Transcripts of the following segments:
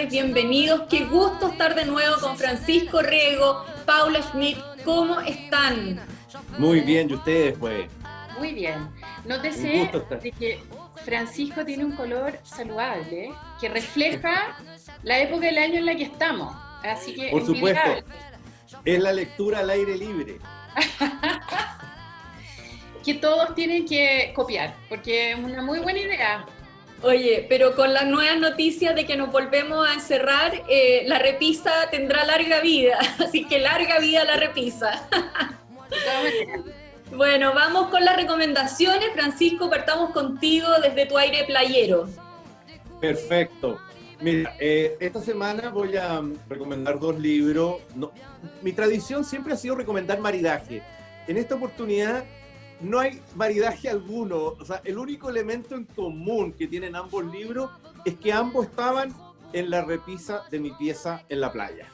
tardes, bienvenidos. Qué gusto estar de nuevo con Francisco Riego, Paula Schmidt. ¿Cómo están? Muy bien, ¿y ustedes, pues? Muy bien. Nótese de que Francisco tiene un color saludable que refleja la época del año en la que estamos. Así que Por supuesto, es la lectura al aire libre. que todos tienen que copiar, porque es una muy buena idea. Oye, pero con las nuevas noticias de que nos volvemos a encerrar, eh, la repisa tendrá larga vida, así que larga vida la repisa. bueno, vamos con las recomendaciones. Francisco, partamos contigo desde tu aire playero. Perfecto. Mira, eh, esta semana voy a recomendar dos libros. mi tradición siempre ha sido recomendar maridaje. En esta oportunidad no hay maridaje alguno. O sea, el único elemento en común que tienen ambos libros es que ambos estaban en la repisa de mi pieza en la playa.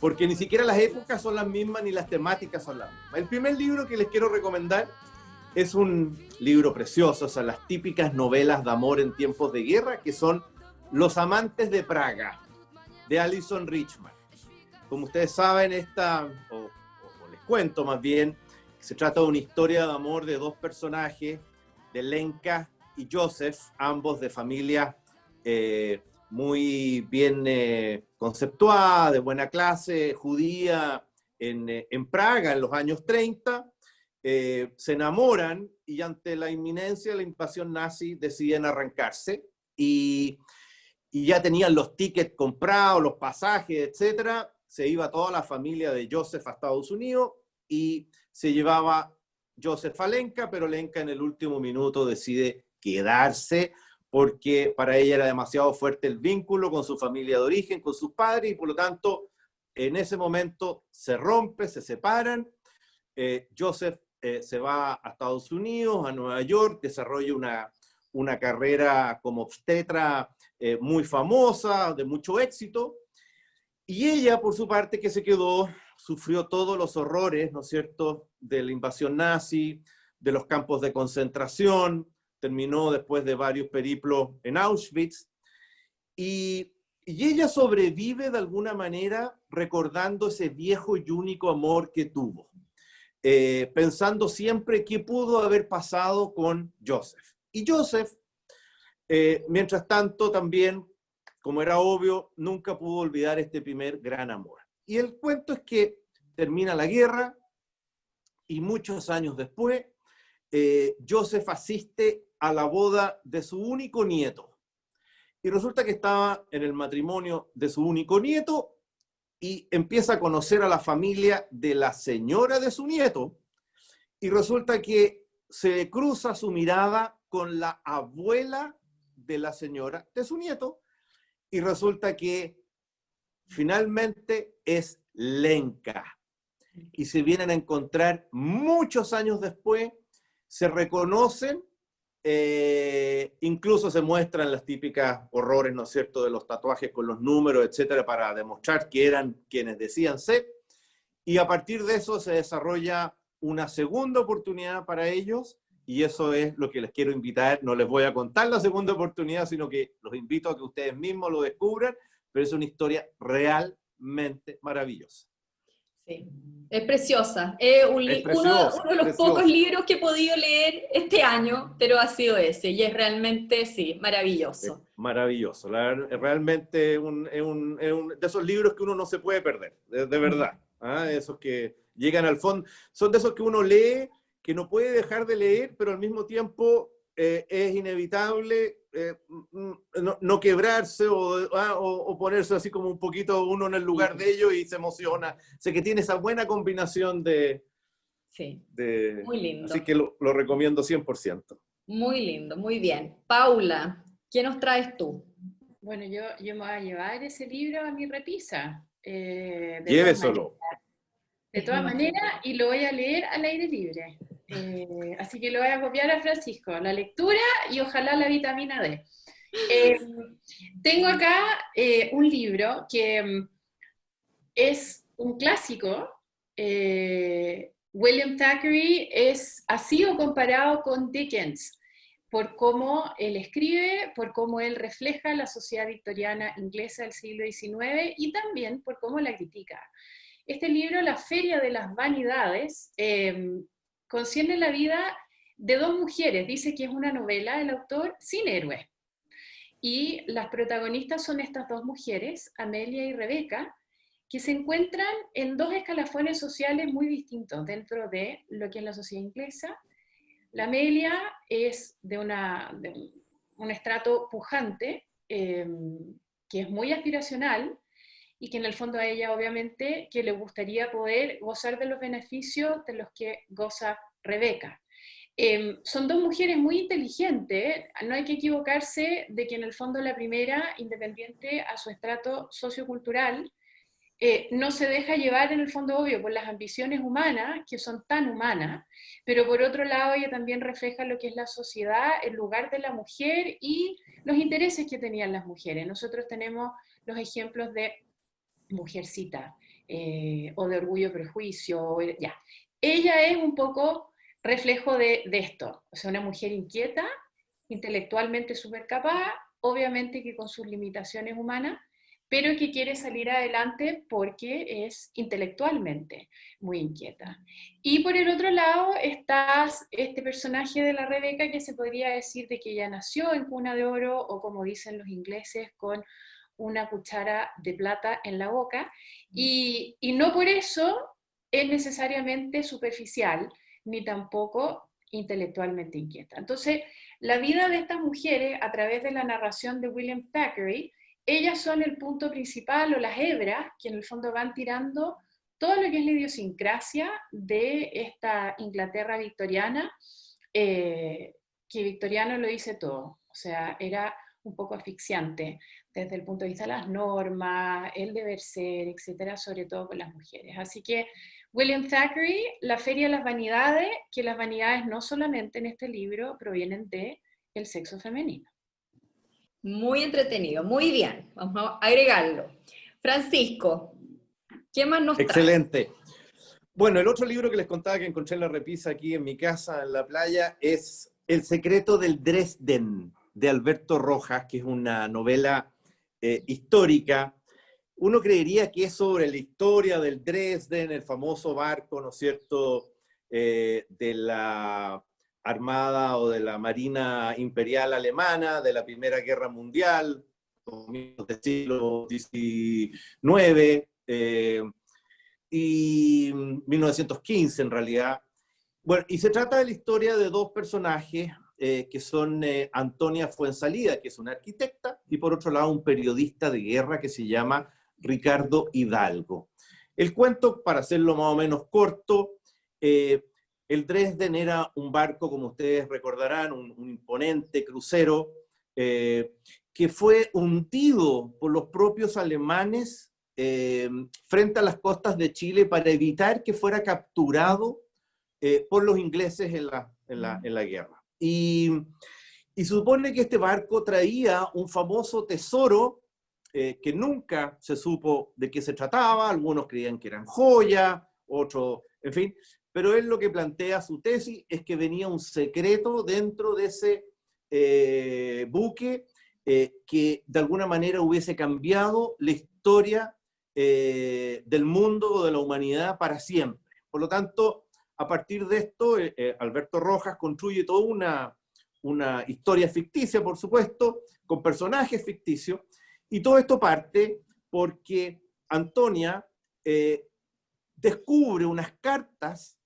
Porque ni siquiera las épocas son las mismas ni las temáticas son las mismas. El primer libro que les quiero recomendar es un libro precioso, o sea, las típicas novelas de amor en tiempos de guerra, que son Los amantes de Praga, de Alison Richman. Como ustedes saben, esta, o les cuento más bien, se trata de una historia de amor de dos personajes, de Lenka y Joseph, ambos de familia eh, muy bien eh, conceptuada, de buena clase, judía, en, eh, Praga en los años 30. se enamoran y ante la inminencia de la invasión nazi deciden arrancarse y, y ya tenían los tickets comprados, los pasajes, etc. Se iba toda la familia de Joseph a Estados Unidos y se llevaba Joseph Alenka, pero Lenka en el último minuto decide quedarse porque para ella era demasiado fuerte el vínculo con su familia de origen, con sus padres, y por lo tanto en ese momento se rompe, se separan. Eh, Joseph eh, se va a Estados Unidos, a Nueva York, desarrolla una, una carrera como obstetra eh, muy famosa, de mucho éxito, y ella, por su parte, que se quedó sufrió todos los horrores, ¿no es cierto?, de la invasión nazi, de los campos de concentración, terminó después de varios periplos en Auschwitz, y, ella sobrevive de alguna manera recordando ese viejo y único amor que tuvo, eh, pensando siempre qué pudo haber pasado con Joseph. Y Joseph, eh, mientras tanto, también, como era obvio, nunca pudo olvidar este primer gran amor. Y el cuento es que termina la guerra y muchos años después, eh, Joseph asiste a la boda de su único nieto. Y resulta que estaba en el matrimonio de su único nieto y empieza a conocer a la familia de la señora de su nieto. Y resulta que se cruza su mirada con la abuela de la señora de su nieto. Y resulta que finalmente es Lenka. Y se vienen a encontrar muchos años después, se reconocen, eh, incluso se muestran las típicas horrores, ¿no es cierto?, de los tatuajes con los números, etcétera, para demostrar que eran quienes decían ser. Y a partir de eso se desarrolla una segunda oportunidad para ellos y eso es lo que les quiero invitar. No les voy a contar la segunda oportunidad, sino que los invito a que ustedes mismos lo descubran pero es una historia realmente maravillosa. Sí, es preciosa. Es, uno, de los pocos libros que he podido leer este año, pero ha sido ese, y es realmente, sí, maravilloso. maravilloso, realmente es un, de esos libros que uno no se puede perder, de, verdad. ¿ah? Esos que llegan al fondo, son de esos que uno lee, que no puede dejar de leer, pero al mismo tiempo eh, es inevitable eh, mm, no, quebrarse ah, o, ponerse así como un poquito uno en el lugar de ellos y se emociona. Sé que tiene esa buena combinación de... Sí, muy lindo. Así que lo, recomiendo 100%. Muy lindo, muy bien. Paula, ¿qué nos traes tú? Bueno, yo, yo me voy a llevar ese libro a mi repisa. Eh, Lléveselo. De todas maneras, y lo voy a leer al aire libre. Eh, así que lo voy a copiar a Francisco, la lectura y ojalá la vitamina D. Eh, tengo acá eh, un libro que mm, es un clásico. William Thackeray es, ha sido comparado con Dickens, por cómo él escribe, por cómo él refleja la sociedad victoriana inglesa del siglo XIX y también por cómo la critica. Este libro, La Feria de las Vanidades, concierne la vida de dos mujeres. Dice que es una novela del autor sin héroe. Y las protagonistas son estas dos mujeres, Amelia y Rebeca, que se encuentran en dos escalafones sociales muy distintos dentro de lo que es la sociedad inglesa. La Amelia es de, una, un, estrato pujante, em, que es muy aspiracional y que en el fondo a ella obviamente que le gustaría poder gozar de los beneficios de los que goza Rebeca. Em, son dos mujeres muy inteligentes, no hay que equivocarse de que en el fondo la primera, independiente a su estrato sociocultural, eh, no se deja llevar en el fondo obvio por las ambiciones humanas, que son tan humanas, pero por otro lado ella también refleja lo que es la sociedad, el lugar de la mujer y los intereses que tenían las mujeres. Nosotros tenemos los ejemplos de mujercita eh, o de orgullo, prejuicio, ya. Ella es un poco reflejo de, esto, o sea, una mujer inquieta, intelectualmente súper capaz, obviamente que con sus limitaciones humanas, pero que quiere salir adelante porque es intelectualmente muy inquieta. Y por el otro lado está este personaje de la Rebeca que se podría decir de que ella nació en cuna de oro o como dicen los ingleses con una cuchara de plata en la boca y, y no por eso es necesariamente superficial, ni tampoco intelectualmente inquieta. Entonces, la vida de estas mujeres, a través de la narración de William Thackeray, ellas son el punto principal o las hebras que en el fondo van tirando todo lo que es la idiosincrasia de esta Inglaterra victoriana, eh, que Victoriano lo dice todo, o sea, era un poco asfixiante desde el punto de vista de las normas, el deber ser, etcétera, sobre todo con las mujeres. Así que William Thackeray, La Feria de las Vanidades, que las vanidades no solamente en este libro provienen de el sexo femenino. Muy entretenido, muy bien, vamos a agregarlo. Francisco, ¿qué más nos Excelente. Bueno, el otro libro que les contaba que encontré en la repisa aquí en mi casa, en la playa, es El secreto del Dresden, de Alberto Rojas, que es una novela eh, histórica uno creería que es sobre la historia del Dresden, el famoso barco, ¿no es cierto?, eh, de la Armada o de la Marina Imperial Alemana de la Primera Guerra Mundial, del siglo XIX, eh, y 1915 en realidad. Bueno, y se trata de la historia de dos personajes eh, que son Antonia Fuensalida, que es una arquitecta, y por otro lado un periodista de guerra que se llama Ricardo Hidalgo. El cuento, para hacerlo más o menos corto, eh, el Dresden era un barco, como ustedes recordarán, un, imponente crucero, eh, que fue hundido por los propios alemanes eh, frente a las costas de Chile para evitar que fuera capturado por los ingleses en la, en la, guerra. Y, supone que este barco traía un famoso tesoro eh, que nunca se supo de qué se trataba, algunos creían que eran joyas, otros, en fin, pero él lo que plantea su tesis es que venía un secreto dentro de ese eh, buque eh, que de alguna manera hubiese cambiado la historia del mundo o de la humanidad para siempre. Por lo tanto, a partir de esto, Alberto Rojas construye toda una, una historia ficticia, por supuesto, con personajes ficticios, y todo esto parte porque Antonia eh, descubre unas cartas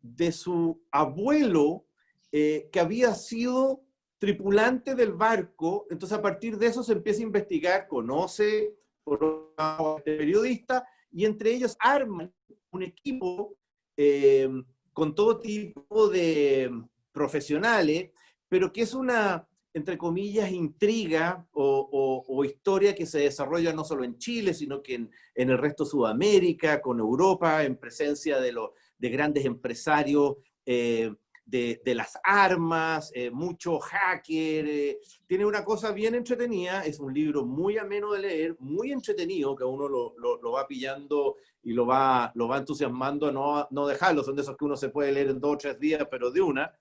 de su abuelo eh, que había sido tripulante del barco, entonces a partir de eso se empieza a investigar, conoce por este periodista y entre ellos arman un equipo eh, con todo tipo de profesionales, pero que es una, entre comillas, intriga o, historia que se desarrolla no solo en Chile, sino que en, el resto de Sudamérica, con Europa, en presencia de, de grandes empresarios eh, de, las armas, eh, mucho hacker. Eh, tiene una cosa bien entretenida, es un libro muy ameno de leer, muy entretenido, que uno lo, va pillando y lo va, lo va entusiasmando a no, no dejarlo. Son de esos que uno se puede leer en dos o tres días, pero de una.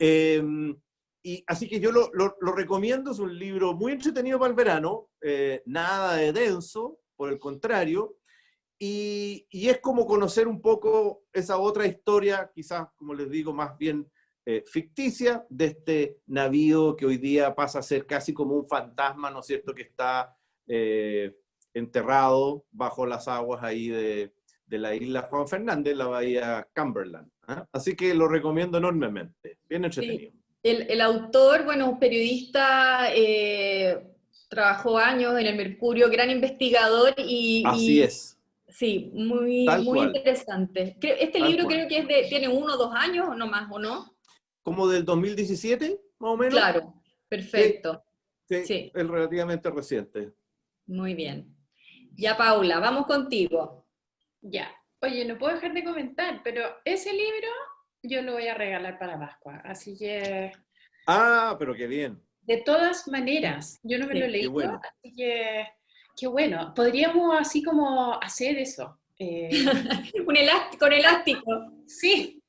y así que yo lo, lo, recomiendo, es un libro muy entretenido para el verano, eh, nada de denso, por el contrario, y, y, es como conocer un poco esa otra historia, quizás, como les digo, más bien eh, ficticia, de este navío que hoy día pasa a ser casi como un fantasma, ¿no es cierto?, que está eh, enterrado bajo las aguas ahí de, de la isla Juan Fernández, la bahía Cumberland. ¿ah? Así que lo recomiendo enormemente, bien entretenido. El, el, autor, bueno, un periodista, eh, trabajó años en el Mercurio, gran investigador y... Así es. Sí, muy, muy interesante. Este libro creo que es de, tiene uno o dos años o no más, ¿o no? Como del 2017, más o menos. Claro, perfecto. Sí, sí. es relativamente reciente. Muy bien. Ya, Paula, vamos contigo. Ya. Oye, no puedo dejar de comentar, pero ese libro yo lo voy a regalar para Pascua, así que... Ah, pero qué bien. De todas maneras, yo no me lo he leído, así que qué bueno. Podríamos así como hacer eso. Eh, Un elástico, con elástico. Sí.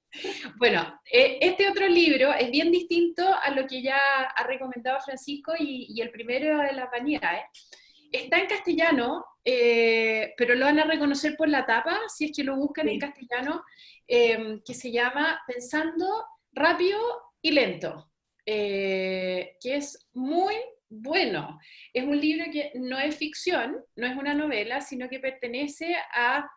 Bueno, eh, este otro libro es bien distinto a lo que ya ha recomendado Francisco y, el primero de la vanidades. Está en castellano, eh, pero lo van a reconocer por la tapa, si es que lo buscan en castellano, eh, que se llama Pensando rápido y lento, eh, que es muy bueno. Es un libro que no es ficción, no es una novela, sino que pertenece a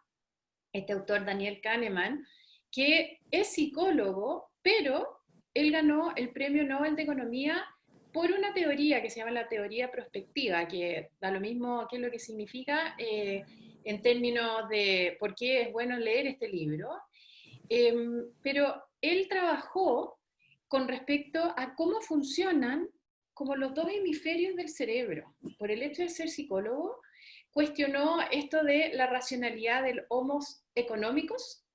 este autor Daniel Kahneman, que es psicólogo, pero él ganó el Premio Nobel de Economía por una teoría que se llama la teoría prospectiva, que da lo mismo qué es lo que significa eh, en términos de por qué es bueno leer este libro, em, pero él trabajó con respecto a cómo funcionan como los dos hemisferios del cerebro. Por el hecho de ser psicólogo, cuestionó esto de la racionalidad del homos económicos,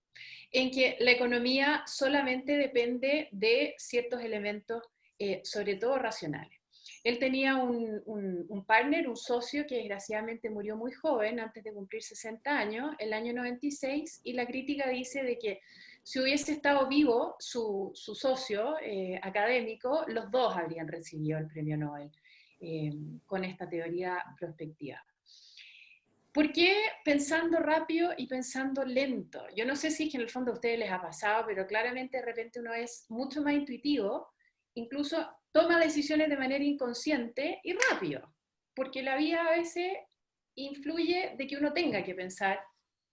en que la economía solamente depende de ciertos elementos eh, sobre todo racionales. Él tenía un, partner, un socio que desgraciadamente murió muy joven, antes de cumplir 60 años, el año 96, y la crítica dice de que si hubiese estado vivo su, socio eh, académico, los dos habrían recibido el premio Nobel eh, con esta teoría prospectiva. ¿Por qué pensando rápido y pensando lento? Yo no sé si es que en el fondo a ustedes les ha pasado, pero claramente de repente uno es mucho más intuitivo incluso toma decisiones de manera inconsciente y rápido, porque la vida a veces influye de que uno tenga que pensar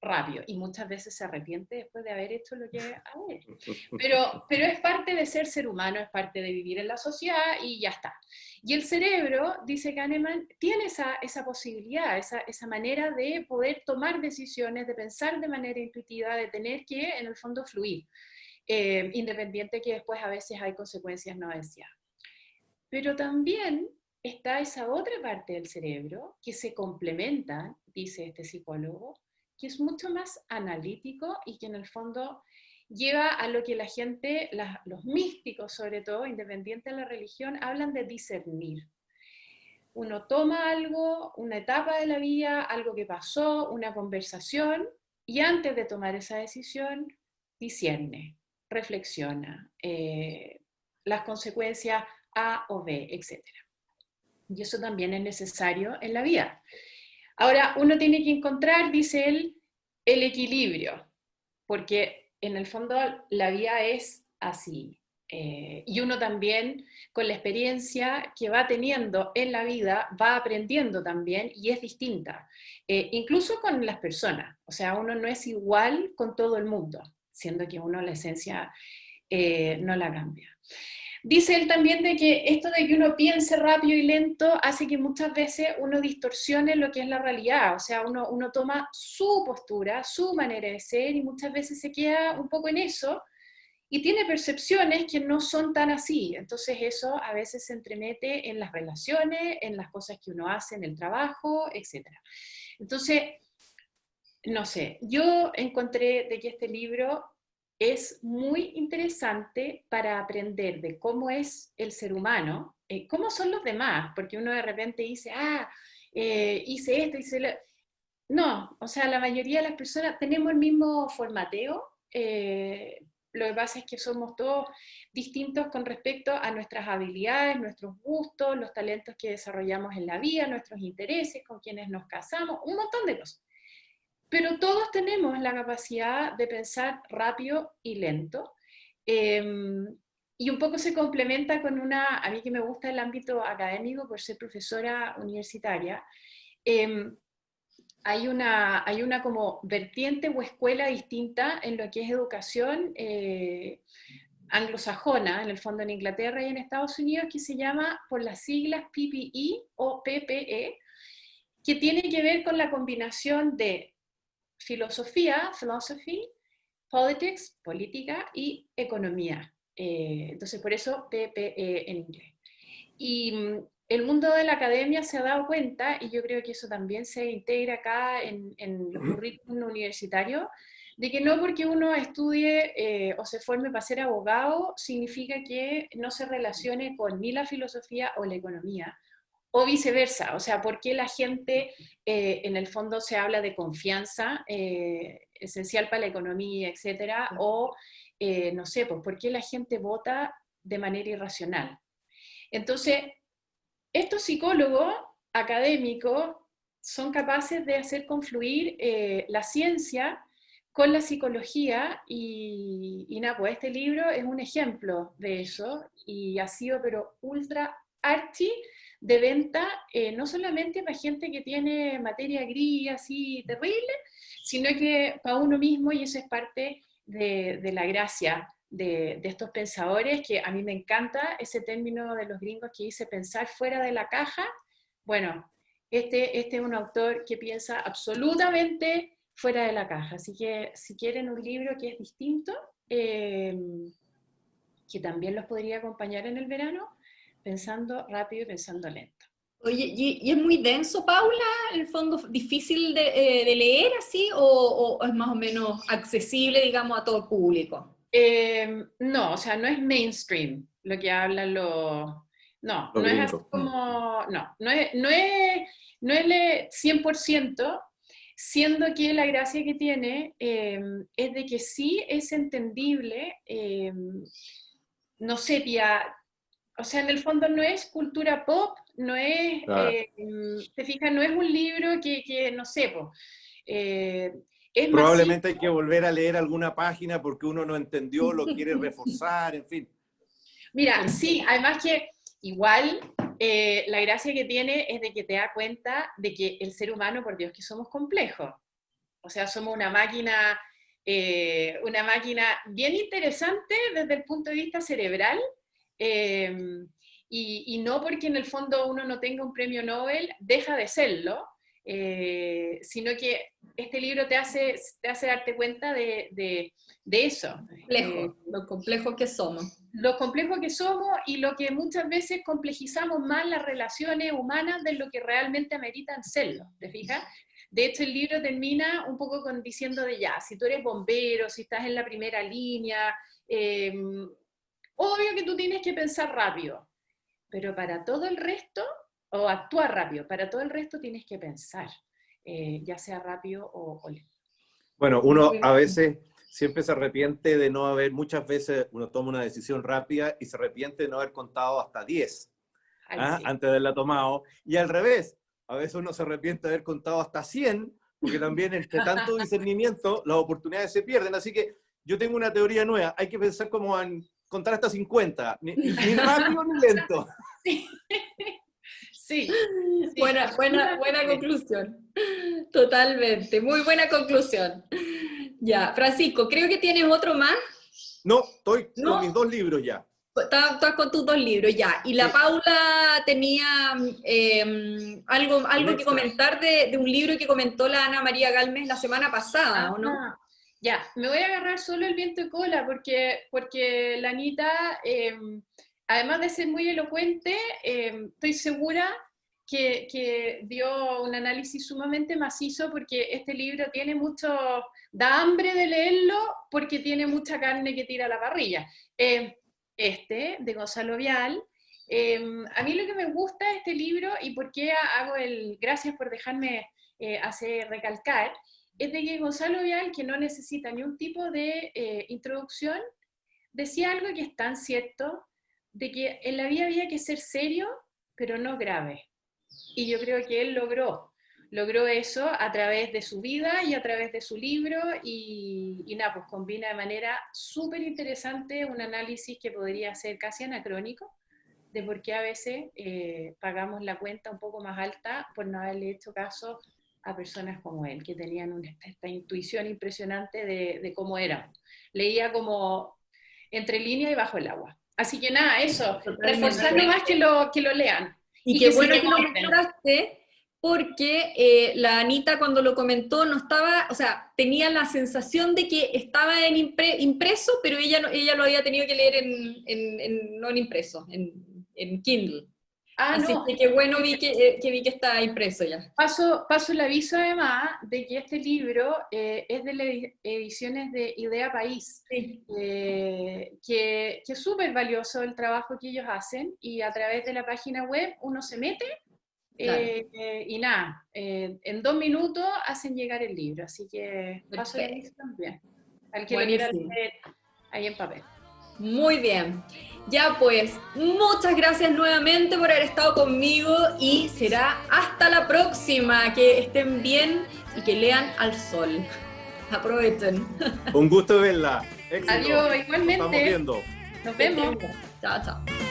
rápido y muchas veces se arrepiente después de haber hecho lo que ha hecho. Pero, pero es parte de ser ser humano, es parte de vivir en la sociedad y ya está. Y el cerebro, dice Kahneman, tiene esa, esa posibilidad, esa, esa manera de poder tomar decisiones, de pensar de manera intuitiva, de tener que en el fondo fluir. Eh, independiente que después a veces hay consecuencias no deseadas. Pero también está esa otra parte del cerebro que se complementa, dice este psicólogo, que es mucho más analítico y que en el fondo lleva a lo que la gente, los místicos sobre todo, independiente de la religión, hablan de discernir. Uno toma algo, una etapa de la vida, algo que pasó, una conversación, y antes de tomar esa decisión, discierne reflexiona eh, las consecuencias A o B, etc. Y eso también es necesario en la vida. Ahora, uno tiene que encontrar, dice él, el equilibrio, porque en el fondo la vida es así. Eh, y uno también, con la experiencia que va teniendo en la vida, va aprendiendo también y es distinta, eh, incluso con las personas. O sea, uno no es igual con todo el mundo siendo que uno la esencia eh, no la cambia. Dice él también de que esto de que uno piense rápido y lento hace que muchas veces uno distorsione lo que es la realidad, o sea, uno, uno toma su postura, su manera de ser y muchas veces se queda un poco en eso y tiene percepciones que no son tan así. Entonces eso a veces se entremete en las relaciones, en las cosas que uno hace, en el trabajo, etc. Entonces, no sé, yo encontré de que este libro es muy interesante para aprender de cómo es el ser humano, eh, cómo son los demás, porque uno de repente dice, ah, eh, hice esto, hice lo... No, o sea, la mayoría de las personas tenemos el mismo formateo, eh, lo que pasa es que somos todos distintos con respecto a nuestras habilidades, nuestros gustos, los talentos que desarrollamos en la vida, nuestros intereses, con quienes nos casamos, un montón de cosas. Pero todos tenemos la capacidad de pensar rápido y lento. Em, y un poco se complementa con una, a mí que me gusta el ámbito académico por ser profesora universitaria, em, hay, una, hay una como vertiente o escuela distinta en lo que es educación eh, anglosajona, en el fondo en Inglaterra y en Estados Unidos, que se llama por las siglas PPE o PPE, que tiene que ver con la combinación de filosofía, philosophy, politics, política y economía. Eh, entonces, por eso PPE en inglés. Y mm, el mundo de la academia se ha dado cuenta, y yo creo que eso también se integra acá en, en los currículum universitarios, de que no porque uno estudie eh, o se forme para ser abogado significa que no se relacione con ni la filosofía o la economía, o viceversa. O sea, ¿por qué la gente eh, en el fondo se habla de confianza esencial para la economía, etcétera? O eh, no sé, pues, ¿por qué la gente vota de manera irracional? Entonces, estos psicólogos académicos son capaces de hacer confluir eh, la ciencia con la psicología y, y nada, pues este libro es un ejemplo de eso y ha sido pero ultra archi de venta, eh, no solamente para gente que tiene materia gris así terrible, sino que para uno mismo y eso es parte de, la gracia de, estos pensadores, que a mí me encanta ese término de los gringos que dice pensar fuera de la caja. Bueno, este, este es un autor que piensa absolutamente fuera de la caja. Así que si quieren un libro que es distinto, eh, que también los podría acompañar en el verano, pensando rápido y pensando lento. Oye, ¿y, es muy denso, Paula, en el fondo difícil de, eh, leer así o, es más o menos accesible, digamos, a todo el público? Em, no, o sea, no es mainstream lo que hablan los... No, no es así como... No, no es, no es, no es 100%, siendo que la gracia que tiene em, es de que sí es entendible, em, no sé, tía, o sea, en el fondo no es cultura pop, no es, eh, te fijas, no es un libro que, no sé, eh, Probablemente hay que volver a leer alguna página porque uno no entendió, lo quiere reforzar, en fin. Mira, sí, además que igual eh, la gracia que tiene es de que te da cuenta de que el ser humano, por Dios, que somos complejos. O sea, somos una máquina, una máquina bien interesante desde el punto de vista cerebral, Em, y, no porque en el fondo uno no tenga un premio Nobel, deja de serlo, eh, sino que este libro te hace, te hace darte cuenta de, de, eso. Eh, lo complejo que somos. Lo complejo que somos y lo que muchas veces complejizamos más las relaciones humanas de lo que realmente ameritan serlo, ¿te fijas? De hecho, el libro termina un poco con diciendo de ya, si tú eres bombero, si estás en la primera línea, eh, Obvio que tú tienes que pensar rápido, pero para todo el resto, o actuar rápido, para todo el resto tienes que pensar, eh, ya sea rápido o, lento. Bueno, uno a veces siempre se arrepiente de no haber, muchas veces uno toma una decisión rápida y se arrepiente de no haber contado hasta 10 ¿ah? antes de haberla tomado. Y al revés, a veces uno se arrepiente de haber contado hasta 100, porque también entre tanto discernimiento las oportunidades se pierden. Así que yo tengo una teoría nueva, hay que pensar como en contar hasta 50, ni, rápido ni lento. Sí. Buena, buena, buena conclusión. Totalmente, muy buena conclusión. Ya, Francisco, creo que tienes otro más. No, estoy con mis dos libros ya. Estás con tus dos libros ya. Y la Paula tenía em, algo, algo que comentar de, de, un libro que comentó la Ana María Galmes la semana pasada, ¿o no? Ya, me voy a agarrar solo el viento de cola porque, porque la Anita, em, además de ser muy elocuente, em, estoy segura que, que, dio un análisis sumamente macizo porque este libro tiene mucho, da hambre de leerlo porque tiene mucha carne que tira a la parrilla. Em, este, de Gonzalo Vial. a mí lo que me gusta este libro y por qué hago el, gracias por dejarme eh, hacer recalcar, es de que Gonzalo Vial, que no necesita ni un tipo de eh, introducción, decía algo que es tan cierto, de que en la vida había que ser serio, pero no grave. Y yo creo que él logró, logró eso a través de su vida y a través de su libro y, y nada, pues combina de manera súper interesante un análisis que podría ser casi anacrónico de por qué a veces eh, pagamos la cuenta un poco más alta por no haberle hecho caso a personas como él, que tenían una, esta intuición impresionante de, de cómo era. Leía como entre línea y bajo el agua. Así que nada, eso, reforzando más que lo, que lo lean. Y, qué bueno que lo mostraste, porque eh, la Anita cuando lo comentó no estaba, o sea, tenía la sensación de que estaba en impreso, pero ella, ella lo había tenido que leer en, en, no en impreso, en, en Kindle. Ah, Así que qué bueno vi que, eh, que, vi que está impreso ya. Paso, paso el aviso además de que este libro eh, es de las ediciones de Idea País, eh, que, que es súper valioso el trabajo que ellos hacen y a través de la página web uno se mete y nada, en dos minutos hacen llegar el libro, así que paso el aviso también, al que lo quiera leer ahí en papel. Muy bien. Ya pues, muchas gracias nuevamente por haber estado conmigo y será hasta la próxima. Que estén bien y que lean al sol. Aprovechen. Un gusto verla. Adiós, igualmente. Nos estamos viendo. Nos vemos. Chao, chao.